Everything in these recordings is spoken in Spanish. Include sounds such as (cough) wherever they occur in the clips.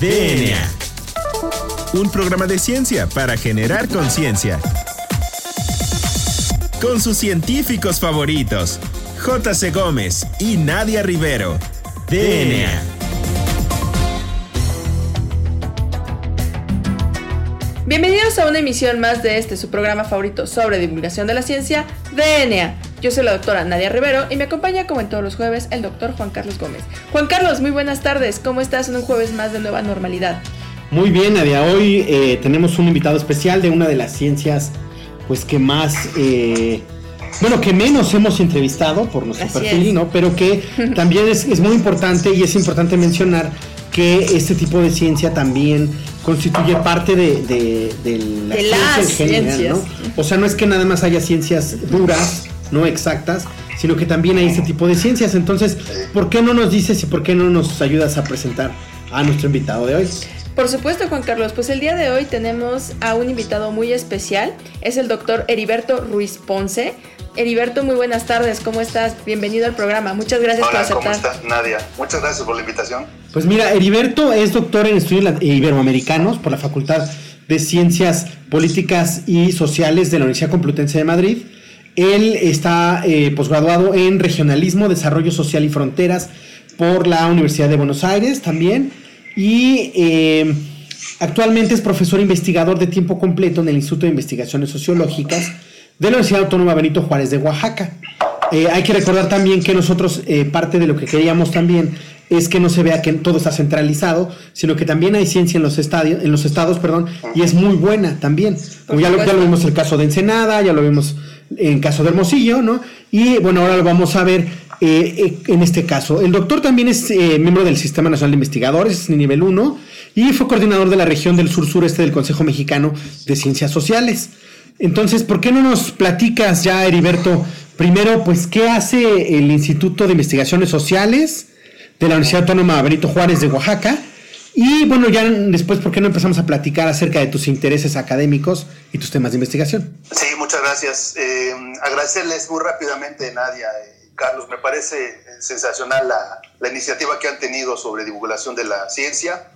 DNA. Un programa de ciencia para generar conciencia. Con sus científicos favoritos, J.C. Gómez y Nadia Rivero. DNA. Bienvenidos a una emisión más de este, su programa favorito sobre divulgación de la ciencia, DNA. Yo soy la doctora Nadia Rivero y me acompaña como en todos los jueves el doctor Juan Carlos Gómez. Juan Carlos, muy buenas tardes. ¿Cómo estás en un jueves más de nueva normalidad? Muy bien, Nadia. Hoy eh, tenemos un invitado especial de una de las ciencias, pues que más, eh, bueno, que menos hemos entrevistado por nuestro Así perfil, es. ¿no? Pero que (laughs) también es, es muy importante y es importante mencionar que este tipo de ciencia también constituye parte de, de- de la De ciencia las en general, ciencias. ¿no? O sea, no es que nada más haya ciencias duras, no exactas, sino que también hay este tipo de ciencias. Entonces, ¿por qué no nos dices y por qué no nos ayudas a presentar a nuestro invitado de hoy? Por supuesto, Juan Carlos, pues el día de hoy tenemos a un invitado muy especial. Es el doctor Heriberto Ruiz Ponce. Heriberto, muy buenas tardes. ¿Cómo estás? Bienvenido al programa. Muchas gracias Hola, por ¿cómo aceptar. estás, Nadia? Muchas gracias por la invitación. Pues mira, Heriberto es doctor en estudios iberoamericanos por la Facultad de Ciencias Políticas y Sociales de la Universidad Complutense de Madrid. Él está eh, posgraduado en Regionalismo, Desarrollo Social y Fronteras por la Universidad de Buenos Aires también. Y eh, actualmente es profesor investigador de tiempo completo en el Instituto de Investigaciones Sociológicas de la Universidad Autónoma Benito Juárez de Oaxaca. Eh, hay que recordar también que nosotros, eh, parte de lo que queríamos también es que no se vea que todo está centralizado, sino que también hay ciencia en los, estadios, en los estados, perdón, y es muy buena también. Como ya lo, ya lo vimos el caso de Ensenada, ya lo vimos en caso de Hermosillo, ¿no? Y bueno, ahora lo vamos a ver eh, eh, en este caso. El doctor también es eh, miembro del Sistema Nacional de Investigadores, es nivel 1, y fue coordinador de la región del sur-sureste del Consejo Mexicano de Ciencias Sociales. Entonces, ¿por qué no nos platicas ya, Heriberto? Primero, pues, ¿qué hace el Instituto de Investigaciones Sociales de la Universidad Autónoma Benito Juárez de Oaxaca? Y bueno, ya después, ¿por qué no empezamos a platicar acerca de tus intereses académicos y tus temas de investigación? Sí, muchas gracias. Eh, agradecerles muy rápidamente, Nadia y Carlos. Me parece eh, sensacional la, la iniciativa que han tenido sobre divulgación de la ciencia.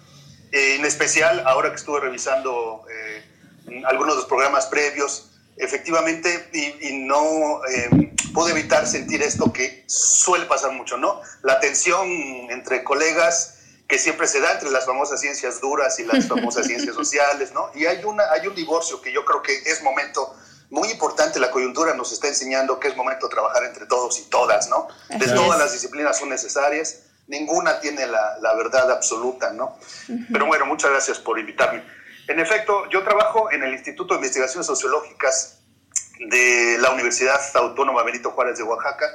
Eh, en especial, ahora que estuve revisando eh, algunos de los programas previos, efectivamente, y, y no eh, pude evitar sentir esto que suele pasar mucho, ¿no? La tensión entre colegas que siempre se da entre las famosas ciencias duras y las famosas ciencias sociales, ¿no? Y hay, una, hay un divorcio que yo creo que es momento muy importante, la coyuntura nos está enseñando que es momento de trabajar entre todos y todas, ¿no? De Así todas es. las disciplinas son necesarias, ninguna tiene la, la verdad absoluta, ¿no? Pero bueno, muchas gracias por invitarme. En efecto, yo trabajo en el Instituto de Investigaciones Sociológicas de la Universidad Autónoma Benito Juárez de Oaxaca,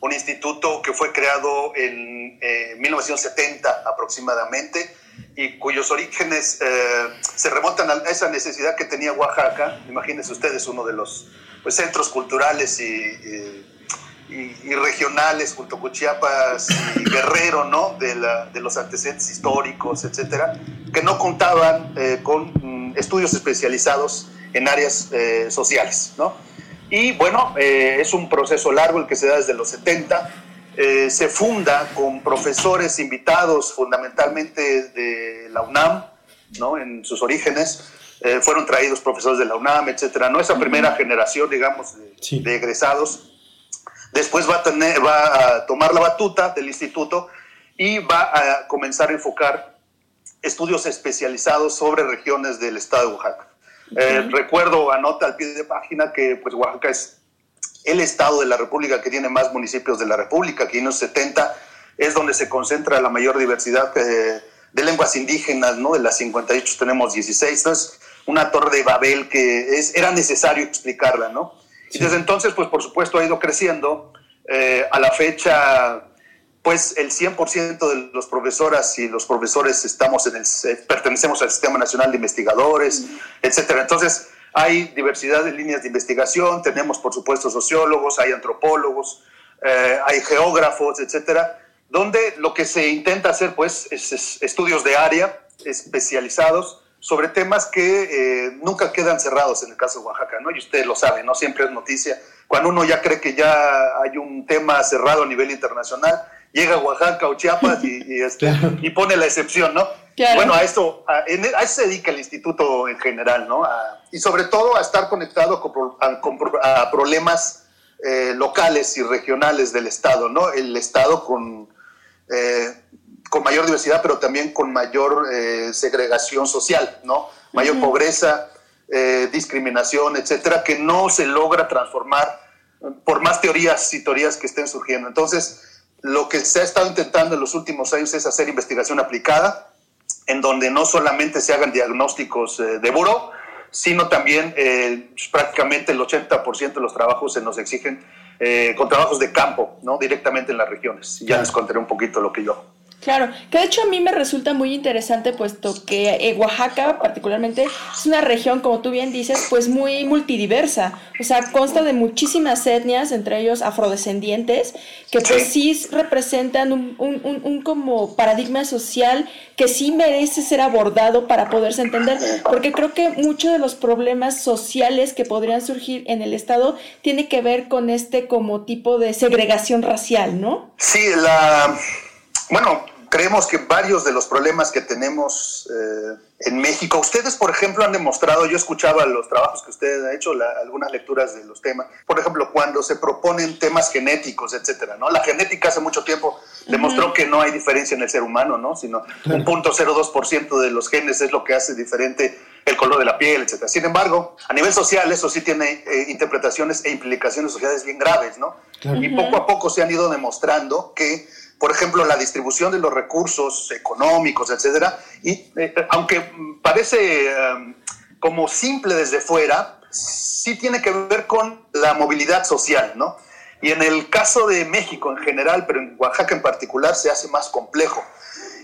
un instituto que fue creado en eh, 1970 aproximadamente y cuyos orígenes eh, se remontan a esa necesidad que tenía Oaxaca. Imagínense ustedes uno de los pues, centros culturales y, regionales junto con Chiapas y Guerrero, ¿no? De, los antecedentes históricos, etcétera, que no contaban eh, con mm, estudios especializados en áreas eh, sociales, ¿no? Y bueno, eh, es un proceso largo el que se da desde los 70. eh, se funda con profesores invitados fundamentalmente de la UNAM, ¿no? En sus orígenes. eh, fueron traídos profesores de la UNAM, etcétera, ¿no? Esa primera generación, digamos, de, Sí. de egresados. Después va a, tener, va a tomar la batuta del instituto y va a comenzar a enfocar estudios especializados sobre regiones del estado de Oaxaca. Eh, recuerdo, anota al pie de página que pues, Oaxaca es el estado de la República que tiene más municipios de la República, que en los 70 es donde se concentra la mayor diversidad eh, de lenguas indígenas, ¿no? De las 58 tenemos 16, entonces una torre de Babel que es, era necesario explicarla, ¿no? Y desde entonces, pues por supuesto ha ido creciendo. Eh, a la fecha, pues el 100% de los profesoras y los profesores estamos en el, eh, pertenecemos al Sistema Nacional de Investigadores, etcétera. Entonces, hay diversidad de líneas de investigación, tenemos por supuesto sociólogos, hay antropólogos, eh, hay geógrafos, etcétera, donde lo que se intenta hacer pues es, es estudios de área especializados sobre temas que eh, nunca quedan cerrados en el caso de Oaxaca, ¿no? Y ustedes lo saben, ¿no? Siempre es noticia. Cuando uno ya cree que ya hay un tema cerrado a nivel internacional, llega a Oaxaca o Chiapas y, este, (laughs) y pone la excepción, ¿no? Bueno, a eso, a, eso se dedica el instituto en general, ¿no? y sobre todo a estar conectado con, a, problemas eh, locales y regionales del Estado, ¿no? El Estado con, eh, con mayor diversidad, pero también con mayor eh, segregación social, ¿no? Mayor pobreza, discriminación, etcétera, que no se logra transformar por más teorías y teorías que estén surgiendo. Entonces, lo que se ha estado intentando en los últimos años es hacer investigación aplicada, en donde no solamente se hagan diagnósticos eh, de buró, sino también eh, prácticamente el 80% de los trabajos se nos exigen eh, con trabajos de campo, ¿no? directamente en las regiones. Ya les contaré un poquito lo que yo Claro, que de hecho a mí me resulta muy interesante puesto que eh, Oaxaca particularmente es una región, como tú bien dices, pues muy multidiversa. O sea, consta de muchísimas etnias, entre ellos afrodescendientes, que pues sí representan un, un, un, como paradigma social que sí merece ser abordado para poderse entender. Porque creo que muchos de los problemas sociales que podrían surgir en el Estado tiene que ver con este como tipo de segregación racial, ¿no? Sí, la bueno, creemos que varios de los problemas que tenemos eh, en México, ustedes, por ejemplo, han demostrado, yo escuchaba los trabajos que ustedes han hecho, algunas lecturas de los temas, por ejemplo, cuando se proponen temas genéticos, etcétera, ¿no? La genética hace mucho tiempo demostró que no hay diferencia en el ser humano, ¿no? Sino un punto 0,2% de los genes es lo que hace diferente el color de la piel, etcétera. Sin embargo, a nivel social eso sí tiene eh, interpretaciones e implicaciones sociales bien graves, ¿no? Y poco a poco se han ido demostrando que por ejemplo, la distribución de los recursos económicos, etcétera. Y eh, aunque parece em, como simple desde fuera, sí tiene que ver con la movilidad social, ¿no? Y en el caso de México en general, pero en Oaxaca en particular, se hace más complejo.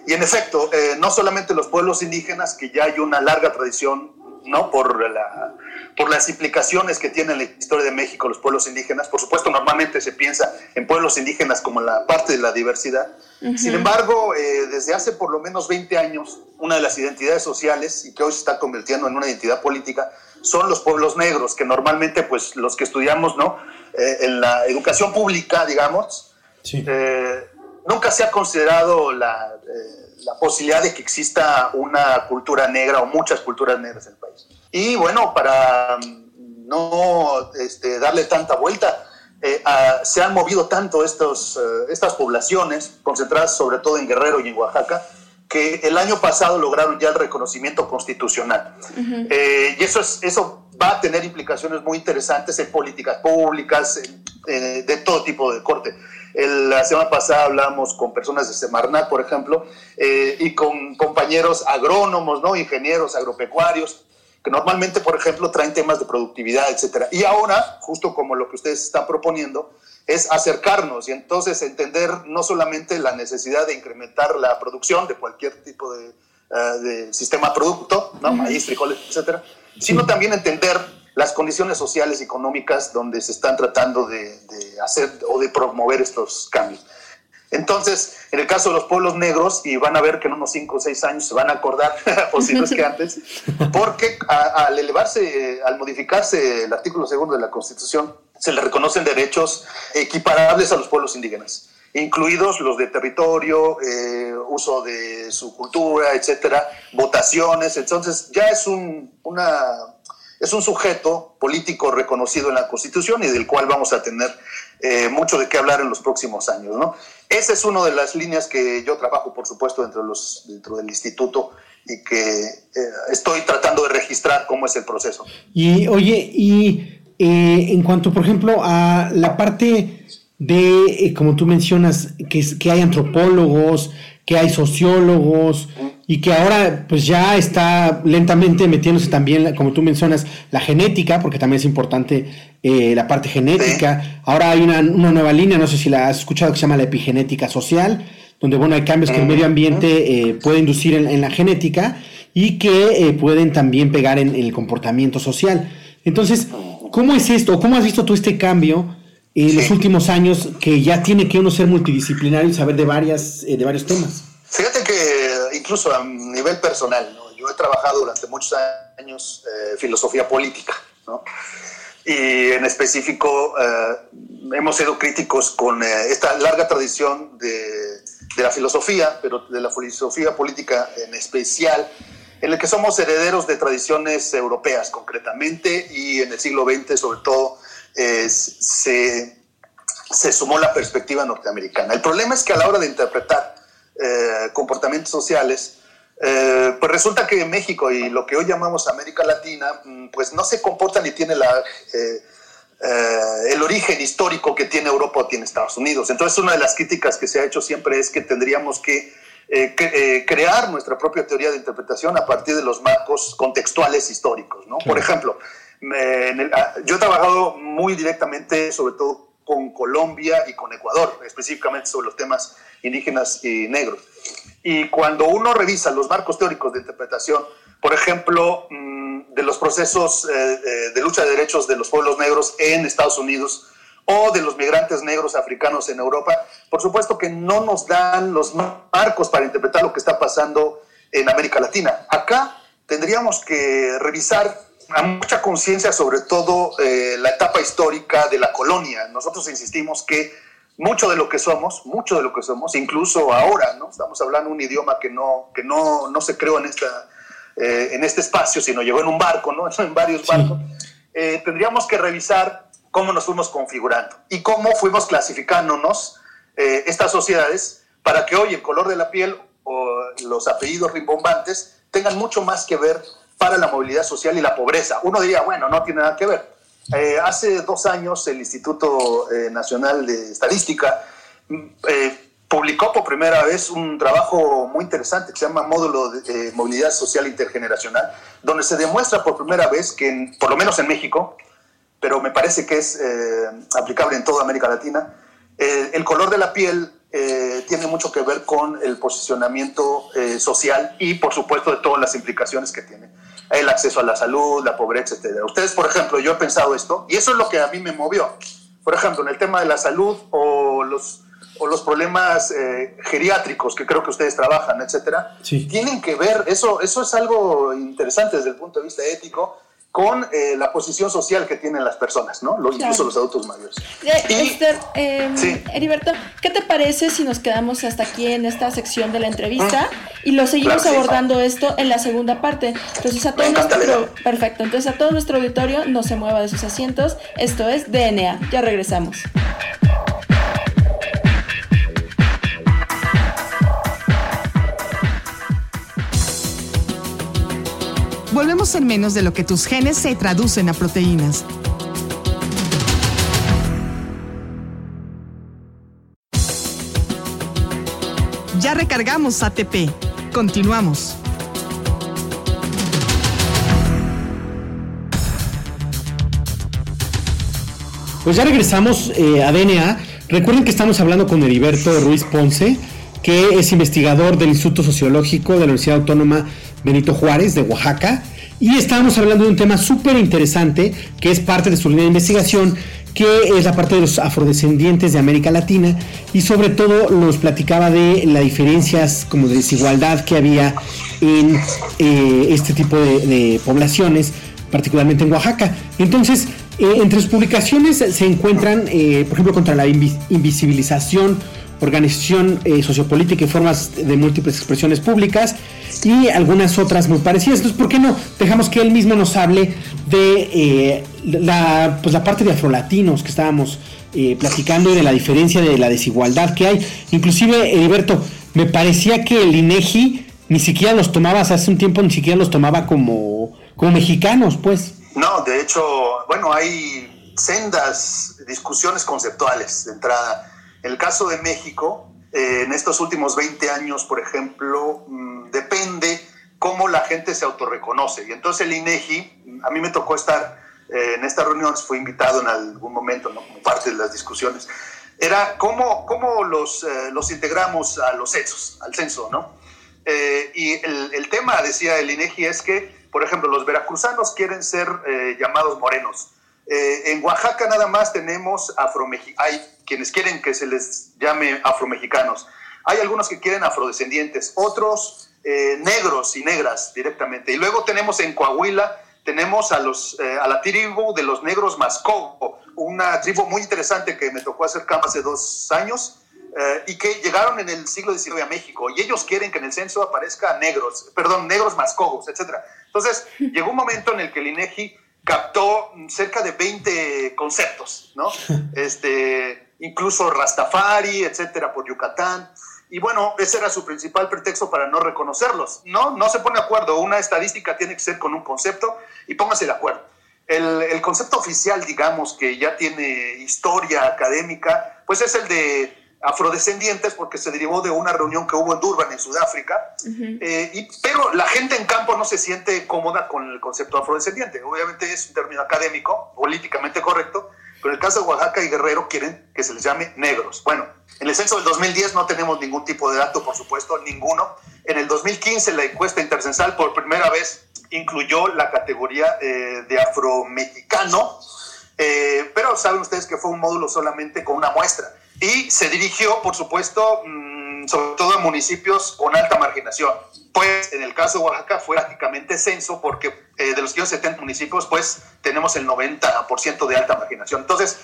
Y en efecto, eh, no solamente los pueblos indígenas, que ya hay una larga tradición ¿no? Por, la, por las implicaciones que tiene en la historia de México los pueblos indígenas. Por supuesto, normalmente se piensa en pueblos indígenas como la parte de la diversidad. Sin embargo, eh, desde hace por lo menos 20 años, una de las identidades sociales y que hoy se está convirtiendo en una identidad política son los pueblos negros, que normalmente pues los que estudiamos ¿no? Eh, en la educación pública, digamos, eh, nunca se ha considerado la la posibilidad de que exista una cultura negra o muchas culturas negras en el país. Y bueno, para mm, no este, darle tanta vuelta, eh, se han movido tanto estos, eh, estas poblaciones, concentradas sobre todo en Guerrero y en Oaxaca, que el año pasado lograron ya el reconocimiento constitucional. Eh, y eso, es, eso va a tener implicaciones muy interesantes en políticas públicas, de todo tipo de corte la semana pasada hablamos con personas de Semarnat, por ejemplo, eh, y con compañeros agrónomos, ¿no? ingenieros agropecuarios, que normalmente, por ejemplo, traen temas de productividad, etcétera. Y ahora, justo como lo que ustedes están proponiendo, es acercarnos y entonces entender no solamente la necesidad de incrementar la producción de cualquier tipo de, uh, sistema producto, ¿no? maíz, frijoles, etcétera, sino también entender las condiciones sociales y económicas donde se están tratando de, hacer o de promover estos cambios. Entonces, en el caso de los pueblos negros, y van a ver que en unos 5 o 6 años se van a acordar, (laughs) o si no es que antes, porque al elevarse, al modificarse el artículo segundo de la Constitución, se le reconocen derechos equiparables a los pueblos indígenas, incluidos los de territorio, eh, uso de su cultura, etcétera, votaciones. Entonces, ya es un, una es un sujeto político reconocido en la Constitución y del cual vamos a tener eh, mucho de qué hablar en los próximos años. ¿no? Esa es una de las líneas que yo trabajo, por supuesto, dentro, de los, dentro del instituto y que eh, estoy tratando de registrar cómo es el proceso. Y oye, y eh, en cuanto, por ejemplo, a la parte de, como tú mencionas, que, que hay antropólogos, que hay sociólogos, y que ahora pues ya está lentamente metiéndose también, como tú mencionas, la genética, porque también es importante eh, la parte genética. Ahora hay una, nueva línea, no sé si la has escuchado, que se llama la epigenética social, donde bueno, hay cambios que el medio ambiente eh, puede inducir en, la genética y que eh, pueden también pegar en, el comportamiento social. Entonces, ¿cómo es esto? ¿Cómo has visto tú este cambio? en los últimos años que ya tiene que uno ser multidisciplinario y saber de, varias, de varios temas. Fíjate que incluso a nivel personal, yo he trabajado durante muchos años eh, filosofía política, ¿no? y en específico eh, hemos sido críticos con eh, esta larga tradición de, de, la filosofía, pero de la filosofía política en especial, en el que somos herederos de tradiciones europeas concretamente y en el siglo XX sobre todo se, se, sumó la perspectiva norteamericana. El problema es que a la hora de interpretar eh, comportamientos sociales, eh, pues resulta que México y lo que hoy llamamos América Latina, mm, pues no se comporta ni tiene la, eh, el origen histórico que tiene Europa o tiene Estados Unidos. Entonces, una de las críticas que se ha hecho siempre es que tendríamos que crear nuestra propia teoría de interpretación a partir de los marcos contextuales históricos. ¿no? Por ejemplo, Ah, yo he trabajado muy directamente, sobre todo con Colombia y con Ecuador, específicamente sobre los temas indígenas y negros. Y cuando uno revisa los marcos teóricos de interpretación, por ejemplo, mm, de los procesos eh, eh, de lucha de derechos de los pueblos negros en Estados Unidos o de los migrantes negros africanos en Europa, por supuesto que no nos dan los marcos para interpretar lo que está pasando en América Latina. Acá tendríamos que revisar a mucha conciencia sobre todo eh, la etapa histórica de la colonia. Nosotros insistimos que mucho de lo que somos, mucho de lo que somos, incluso ahora, ¿no? Estamos hablando un idioma que no, que no, no se creó en, esta, eh, en este espacio, sino llegó en un barco, ¿no? (laughs) En varios barcos. Eh, tendríamos que revisar cómo nos fuimos configurando y cómo fuimos clasificándonos estas sociedades para que hoy el color de la piel o los apellidos rimbombantes tengan mucho más que ver para la movilidad social y la pobreza. Uno diría, bueno, no tiene nada que ver. Eh, hace dos años el Instituto eh, Nacional de Estadística mm, eh, publicó por primera vez un trabajo muy interesante que se llama Módulo de Movilidad Social Intergeneracional, donde se demuestra por primera vez que, por lo menos en México, pero me parece que es aplicable en toda América Latina, el color de la piel tiene mucho que ver con el posicionamiento social y, por supuesto, de todas las implicaciones que tiene el acceso a la salud, la pobreza, etc. Ustedes, por ejemplo, yo he pensado esto, y eso es lo que a mí me movió. Por ejemplo, en el tema de la salud o los, o los problemas eh, geriátricos que creo que ustedes trabajan, etcétera, tienen que ver, eso, eso es algo interesante desde el punto de vista ético, con eh, la posición social que tienen las personas, ¿no? Los, Incluso los adultos mayores. Eh, Esther, em, Heriberto, ¿qué te parece si nos quedamos hasta aquí en esta sección de la entrevista y lo seguimos abordando esto en la segunda parte? Entonces a todo nuestro perfecto, entonces a todo nuestro auditorio no se mueva de sus asientos. Esto es DNA. Ya regresamos. Volvemos en menos de lo que tus genes se traducen a proteínas. Ya recargamos ATP. Continuamos. Pues ya regresamos eh, a DNA. Recuerden que estamos hablando con Heriberto Ruiz Ponce, que es investigador del Instituto Sociológico de la Universidad Autónoma Benito Juárez de Oaxaca. Y estábamos hablando de un tema súper interesante que es parte de su línea de investigación, que es la parte de los afrodescendientes de América Latina y sobre todo nos platicaba de las diferencias como de desigualdad que había en eh, este tipo de, poblaciones, particularmente en Oaxaca. Entonces, eh, entre sus publicaciones se encuentran, eh, por ejemplo, contra la invisibilización organización eh, sociopolítica y formas de múltiples expresiones públicas y algunas otras muy parecidas. Entonces, ¿por qué no dejamos que él mismo nos hable de eh, la, pues, la parte de afrolatinos que estábamos eh, platicando y de la diferencia de la desigualdad que hay? Inclusive, Heriberto, me parecía que el INEGI ni siquiera los tomaba, hace un tiempo ni siquiera los tomaba como, como mexicanos, pues. No, de hecho, bueno, hay sendas discusiones conceptuales de entrada el caso de México, eh, en estos últimos 20 años, por ejemplo, mm, depende cómo la gente se autorreconoce. Y entonces el INEGI, a mí me tocó estar eh, en esta reunión, fui invitado en algún momento, ¿no? como parte de las discusiones, era cómo, cómo los, eh, los integramos a los censos, al censo, ¿no? y el, el, tema, decía el INEGI, es que, por ejemplo, los veracruzanos quieren ser llamados morenos. En Oaxaca nada más tenemos afromexicanos, quienes quieren que se les llame afromexicanos. Hay algunos que quieren afrodescendientes, otros eh, negros y negras directamente. Y luego tenemos en Coahuila tenemos a, los, eh, a la tribu de los negros Mascogo, una tribu muy interesante que me tocó hacer campo hace dos años eh, y que llegaron en el siglo XIX a México y ellos quieren que en el censo aparezca negros, perdón, negros Mascogos, etc. Entonces, llegó un momento en el que el INEGI captó cerca de 20 conceptos, ¿no? (laughs) Este, incluso Rastafari, etcétera, por Yucatán. Y bueno, ese era su principal pretexto para no reconocerlos. No, no se pone de acuerdo. Una estadística tiene que ser con un concepto y póngase de acuerdo. El, el, concepto oficial, digamos, que ya tiene historia académica, pues es el de afrodescendientes, porque se derivó de una reunión que hubo en Durban, en Sudáfrica. eh, y, pero la gente en campo no se siente cómoda con el concepto afrodescendiente. Obviamente es un término académico, políticamente correcto, pero en el caso de Oaxaca y Guerrero quieren que se les llame negros. Bueno, en el censo del 2010 no tenemos ningún tipo de dato, por supuesto, ninguno. En el 2015 la encuesta intercensal por primera vez incluyó la categoría eh, de afromexicano, eh, pero saben ustedes que fue un módulo solamente con una muestra y se dirigió, por supuesto, mmm, sobre todo a municipios con alta marginación. Pues en el caso de Oaxaca fue prácticamente censo porque eh, de los 570 municipios, pues tenemos el 90% de alta marginación. Entonces,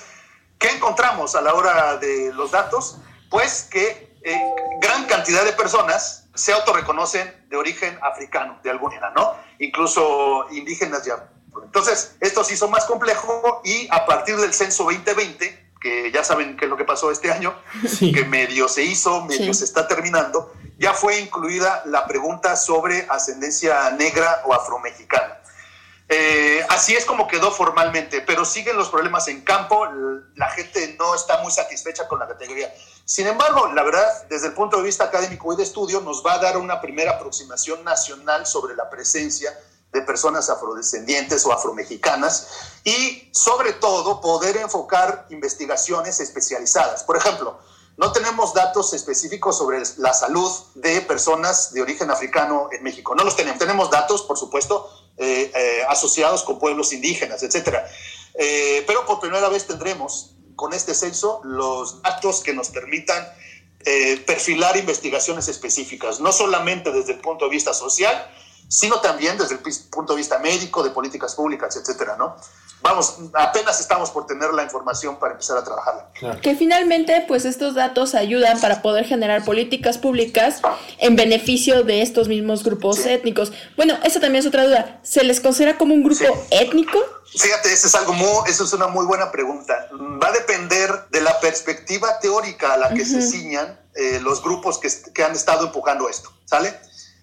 ¿qué encontramos a la hora de los datos? Pues que eh, gran cantidad de personas se autorreconocen de origen africano, de alguna manera, ¿no? Incluso indígenas ya. Entonces, esto se hizo más complejo y a partir del censo 2020, que ya saben qué es lo que pasó este año, sí. que medio se hizo, medio sí. se está terminando, ya fue incluida la pregunta sobre ascendencia negra o afromexicana. Eh, así es como quedó formalmente, pero siguen los problemas en campo, la gente no está muy satisfecha con la categoría. Sin embargo, la verdad, desde el punto de vista académico y de estudio, nos va a dar una primera aproximación nacional sobre la presencia de personas afrodescendientes o afromexicanas y sobre todo poder enfocar investigaciones especializadas. Por ejemplo, no tenemos datos específicos sobre la salud de personas de origen africano en México. No los tenemos. Tenemos datos, por supuesto, eh, eh, asociados con pueblos indígenas, etc. Eh, pero por primera vez tendremos con este censo los datos que nos permitan perfilar investigaciones específicas, no solamente desde el punto de vista social, sino también desde el punto de vista médico, de políticas públicas, etcétera, ¿no? Vamos, apenas estamos por tener la información para empezar a trabajarla. Claro. Que finalmente, pues estos datos ayudan para poder generar políticas públicas en beneficio de estos mismos grupos sí. étnicos. Bueno, esa también es otra duda. ¿Se les considera como un grupo sí. étnico? Fíjate, eso es algo muy, eso es una muy buena pregunta. Va a depender de la perspectiva teórica a la que uh -huh. se ciñan eh, los grupos que, que han estado empujando esto, ¿sale?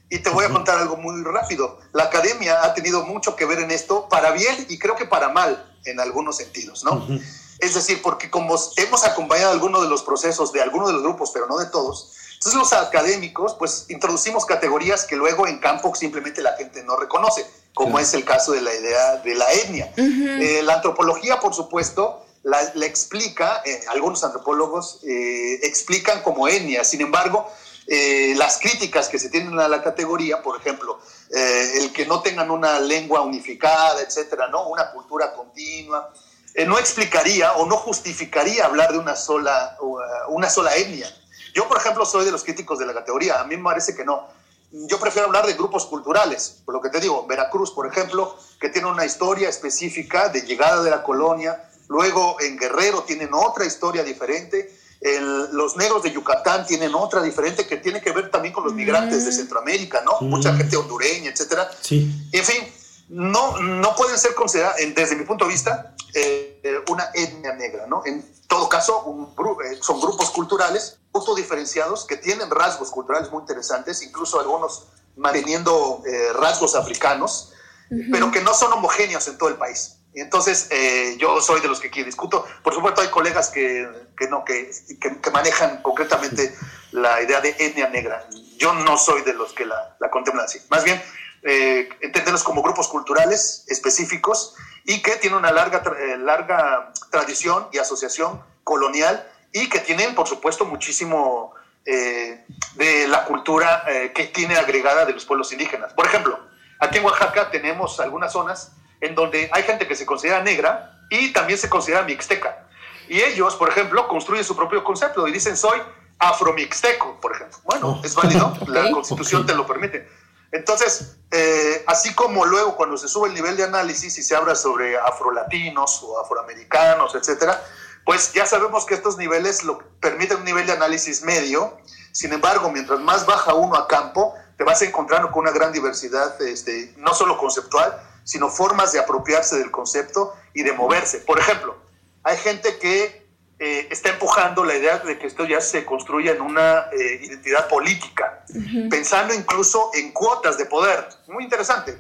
Y te voy a contar algo muy rápido. La academia ha tenido mucho que ver en esto, para bien y creo que para mal en algunos sentidos, ¿no? Uh -huh. Es decir, porque como hemos acompañado algunos de los procesos de algunos de los grupos, pero no de todos, entonces los académicos, pues introducimos categorías que luego en campo simplemente la gente no reconoce, como uh -huh. es el caso de la idea de la etnia. Uh -huh. eh, la antropología, por supuesto, la, la explica, eh, algunos antropólogos eh, explican como etnia, sin embargo, eh, las críticas que se tienen a la categoría, por ejemplo, eh, el que no tengan una lengua unificada, etcétera, ¿no? Una cultura continua, eh, no explicaría o no justificaría hablar de una sola, uh, una sola etnia. Yo, por ejemplo, soy de los críticos de la categoría, a mí me parece que no. Yo prefiero hablar de grupos culturales, por lo que te digo, Veracruz, por ejemplo, que tiene una historia específica de llegada de la colonia, luego en Guerrero tienen otra historia diferente, el, los negros de Yucatán tienen otra diferente que tiene que ver también con los migrantes de Centroamérica, ¿no? Mm. Mucha gente hondureña, etcétera. Sí. En fin, no, no pueden ser consideradas, desde mi punto de vista, eh, una etnia negra, ¿no? En todo caso, un, eh, son grupos culturales autodiferenciados que tienen rasgos culturales muy interesantes, incluso algunos manteniendo eh, rasgos africanos, uh -huh. pero que no son homogéneos en todo el país. Y entonces eh, yo soy de los que aquí discuto. Por supuesto hay colegas que, que no, que, que, que, manejan concretamente la idea de etnia negra. Yo no soy de los que la, la contemplan así. Más bien, eh, entenderlos como grupos culturales específicos y que tienen una larga, eh, larga tradición y asociación colonial y que tienen, por supuesto, muchísimo eh, de la cultura eh, que tiene agregada de los pueblos indígenas. Por ejemplo, aquí en Oaxaca tenemos algunas zonas en donde hay gente que se considera negra y también se considera mixteca. Y ellos, por ejemplo, construyen su propio concepto y dicen soy afromixteco, por ejemplo. Bueno, oh. es válido, (laughs) la constitución okay. te lo permite. Entonces, eh, así como luego cuando se sube el nivel de análisis y se habla sobre afrolatinos o afroamericanos, etcétera, pues ya sabemos que estos niveles lo permiten un nivel de análisis medio. Sin embargo, mientras más baja uno a campo, te vas encontrando con una gran diversidad, este, no solo conceptual, sino formas de apropiarse del concepto y de moverse. Por ejemplo, hay gente que eh, está empujando la idea de que esto ya se construya en una eh, identidad política, pensando incluso en cuotas de poder. Muy interesante.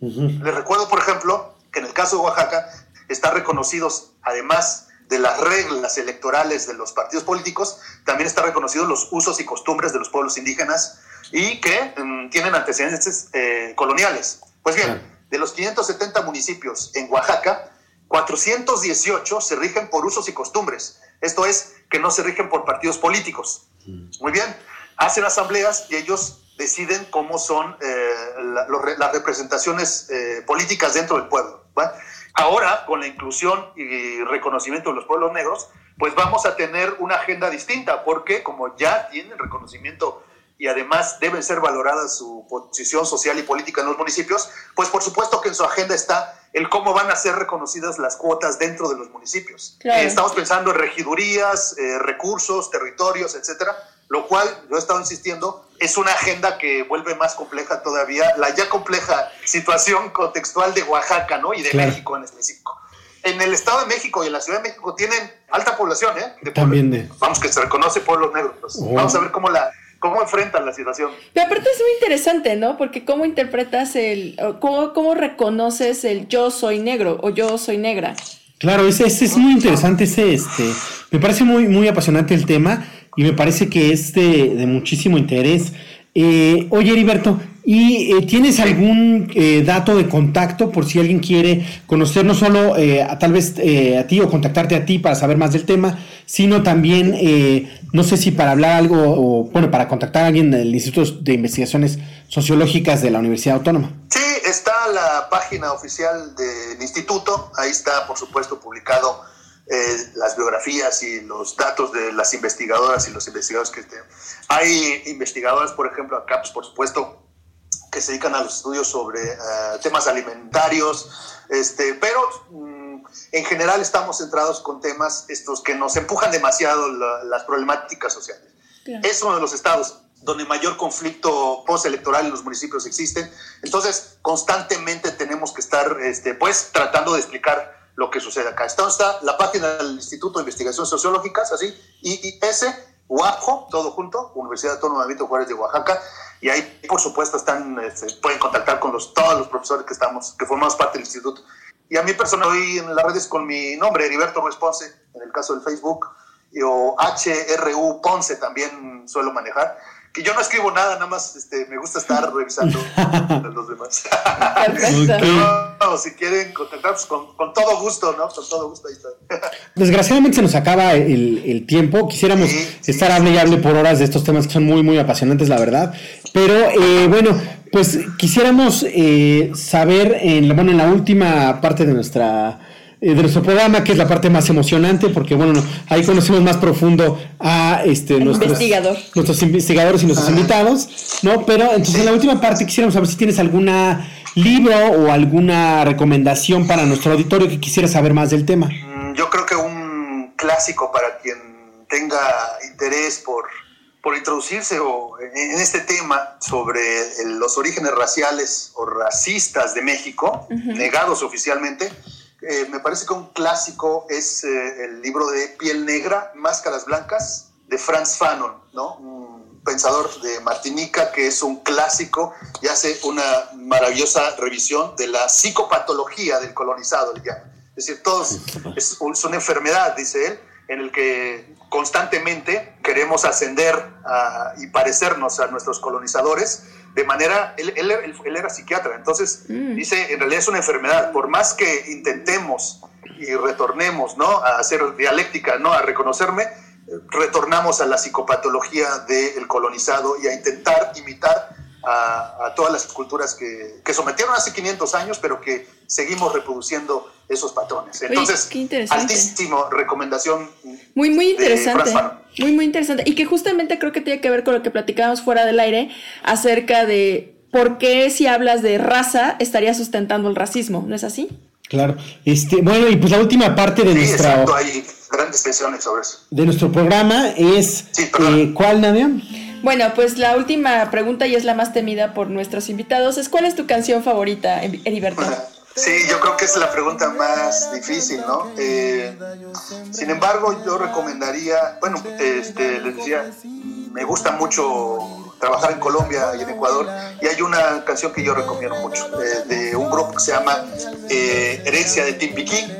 Les recuerdo, por ejemplo, que en el caso de Oaxaca están reconocidos, además de las reglas electorales de los partidos políticos, también están reconocidos los usos y costumbres de los pueblos indígenas y que mm, tienen antecedentes eh, coloniales. Pues bien, de los 570 municipios en Oaxaca, 418 se rigen por usos y costumbres. Esto es, que no se rigen por partidos políticos. Muy bien, hacen asambleas y ellos deciden cómo son eh, las representaciones eh, políticas dentro del pueblo. Ahora, con la inclusión y reconocimiento de los pueblos negros, pues vamos a tener una agenda distinta, porque como ya tienen reconocimiento y además deben ser valoradas su posición social y política en los municipios, pues por supuesto que en su agenda está el cómo van a ser reconocidas las cuotas dentro de los municipios. Eh, estamos pensando en regidurías, eh, recursos, territorios, etcétera, lo cual, yo he estado insistiendo, es una agenda que vuelve más compleja todavía la ya compleja situación contextual de Oaxaca, ¿no? Y de México en específico. En el Estado de México y en la Ciudad de México tienen alta población, ¿eh? También de... Vamos, que se reconoce pueblos negros. Pues, oh. Vamos a ver cómo la cómo enfrentan la situación. Pero aparte es muy interesante, ¿no? Porque cómo interpretas el, cómo, cómo reconoces el yo soy negro o yo soy negra. Claro, ese, es muy interesante, ese, este, me parece muy, muy apasionante el tema y me parece que es de, de muchísimo interés. Eh, oye, Heriberto, ¿y eh, tienes algún eh, dato de contacto por si alguien quiere conocer no solo a, tal vez a ti o contactarte a ti para saber más del tema, sino también, no sé si para hablar algo o, bueno, para contactar a alguien del Instituto de Investigaciones Sociológicas de la Universidad Autónoma? Sí, está la página oficial del instituto, ahí está, por supuesto, publicado eh, las biografías y los datos de las investigadoras y los investigadores que estén. Hay investigadoras, por ejemplo, acá, pues, por supuesto, que se dedican a los estudios sobre eh, temas alimentarios, este, pero mm, en general estamos centrados con temas estos que nos empujan demasiado las problemáticas sociales. Es uno de los estados donde mayor conflicto postelectoral en los municipios existen. Entonces, constantemente tenemos que estar, este, pues, tratando de explicar lo que sucede acá. Está la página del Instituto de Investigaciones Sociológicas, así, IIS, UAPJO, todo junto, Universidad Autónoma de Benito Juárez de Oaxaca, y ahí, por supuesto, están, este, pueden contactar con los, todos los profesores que estamos, que formamos parte del instituto. Y a mí personal, hoy en las redes con mi nombre, Heriberto Response, en el caso del Facebook, o HRU Ponce también suelo manejar que yo no escribo nada, nada más este, me gusta estar (laughs) revisando los demás. Pero, (laughs) si quieren contactarnos pues, con, todo gusto, ¿no? Con todo gusto, ahí está. (laughs) Desgraciadamente se nos acaba el, tiempo. Quisiéramos estar hable y hable por horas de estos temas que son muy, muy apasionantes, la verdad. Pero eh, bueno, pues quisiéramos eh, saber, en, bueno, en la última parte de nuestra eh, de nuestro programa, que es la parte más emocionante, porque bueno, ahí conocemos más profundo a este, nuestros, nuestros investigadores y nuestros invitados, ¿no? Pero entonces en la última parte quisiéramos saber si tienes alguna libro o alguna recomendación para nuestro auditorio que quisiera saber más del tema. Mm, yo creo que un clásico para quien tenga interés por, por introducirse o en este tema sobre los orígenes raciales o racistas de México, negados oficialmente, eh, me parece que un clásico es eh, el libro de Piel Negra, Máscaras Blancas, de Franz Fanon, ¿no? un pensador de Martinica que es un clásico y hace una maravillosa revisión de la psicopatología del colonizado, Es decir, todos, es, es una enfermedad, dice él, en el que constantemente queremos ascender y parecernos a nuestros colonizadores, de manera, él, él, era psiquiatra, entonces mm. dice, en realidad es una enfermedad, por más que intentemos y retornemos, ¿no? A hacer dialéctica, ¿no? A reconocerme, retornamos a la psicopatología del colonizado y a intentar imitar a, todas las culturas que, que, sometieron hace 500 años, pero que seguimos reproduciendo esos patrones. Entonces, altísimo recomendación. Muy, muy interesante. Muy, muy interesante. Y que justamente creo que tiene que ver con lo que platicábamos fuera del aire acerca de ¿por qué si hablas de raza estarías sustentando el racismo? ¿No es así? Claro. Este, bueno, y pues la última parte de Sí, nuestra exacto, hay grandes tensiones sobre eso. de nuestro programa es Sí, eh, ¿cuál, Nadia? Bueno, pues la última pregunta y es la más temida por nuestros invitados es ¿cuál es tu canción favorita, Heriberto? Sí, yo creo que es la pregunta más difícil, ¿no? Eh, sin embargo, yo recomendaría, bueno, este, les decía, me gusta mucho trabajar en Colombia y en Ecuador, y hay una canción que yo recomiendo mucho, eh, de un grupo que se llama eh, Herencia de Timpiquín,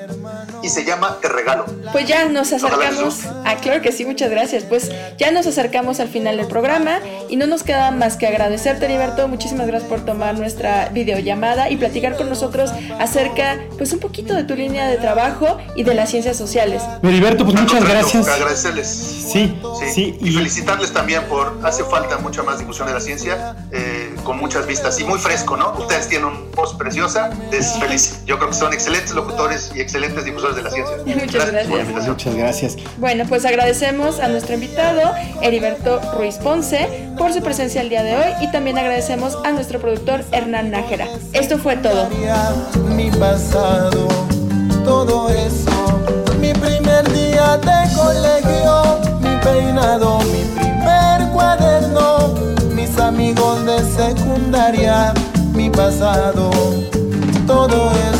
y se llama Te Regalo. Pues ya nos acercamos. Ah, claro que sí, muchas gracias. Pues ya nos acercamos al final del programa y no nos queda más que agradecerte, Heriberto. Muchísimas gracias por tomar nuestra videollamada y platicar con nosotros acerca, pues un poquito de tu línea de trabajo y de las ciencias sociales. Heriberto, pues Al muchas gracias. Agradecerles. Sí, Sí, sí, y y felicitarles también por hace falta mucha más difusión de la ciencia eh, con muchas vistas y muy fresco, ¿no? Ustedes tienen un voz preciosa, es feliz. Yo creo que son excelentes locutores y excelentes difusores de la ciencia. Muchas la gracias. invitación. muchas gracias. Bueno, pues agradecemos a nuestro invitado, Heriberto Ruiz Ponce, por su presencia el día de hoy y también agradecemos a nuestro productor Hernán Nájera. Esto fue todo. mi pasado, todo eso, mi primer día de colegio, mi peinado, mi primer cuaderno, mis amigos de secundaria, mi pasado, todo eso.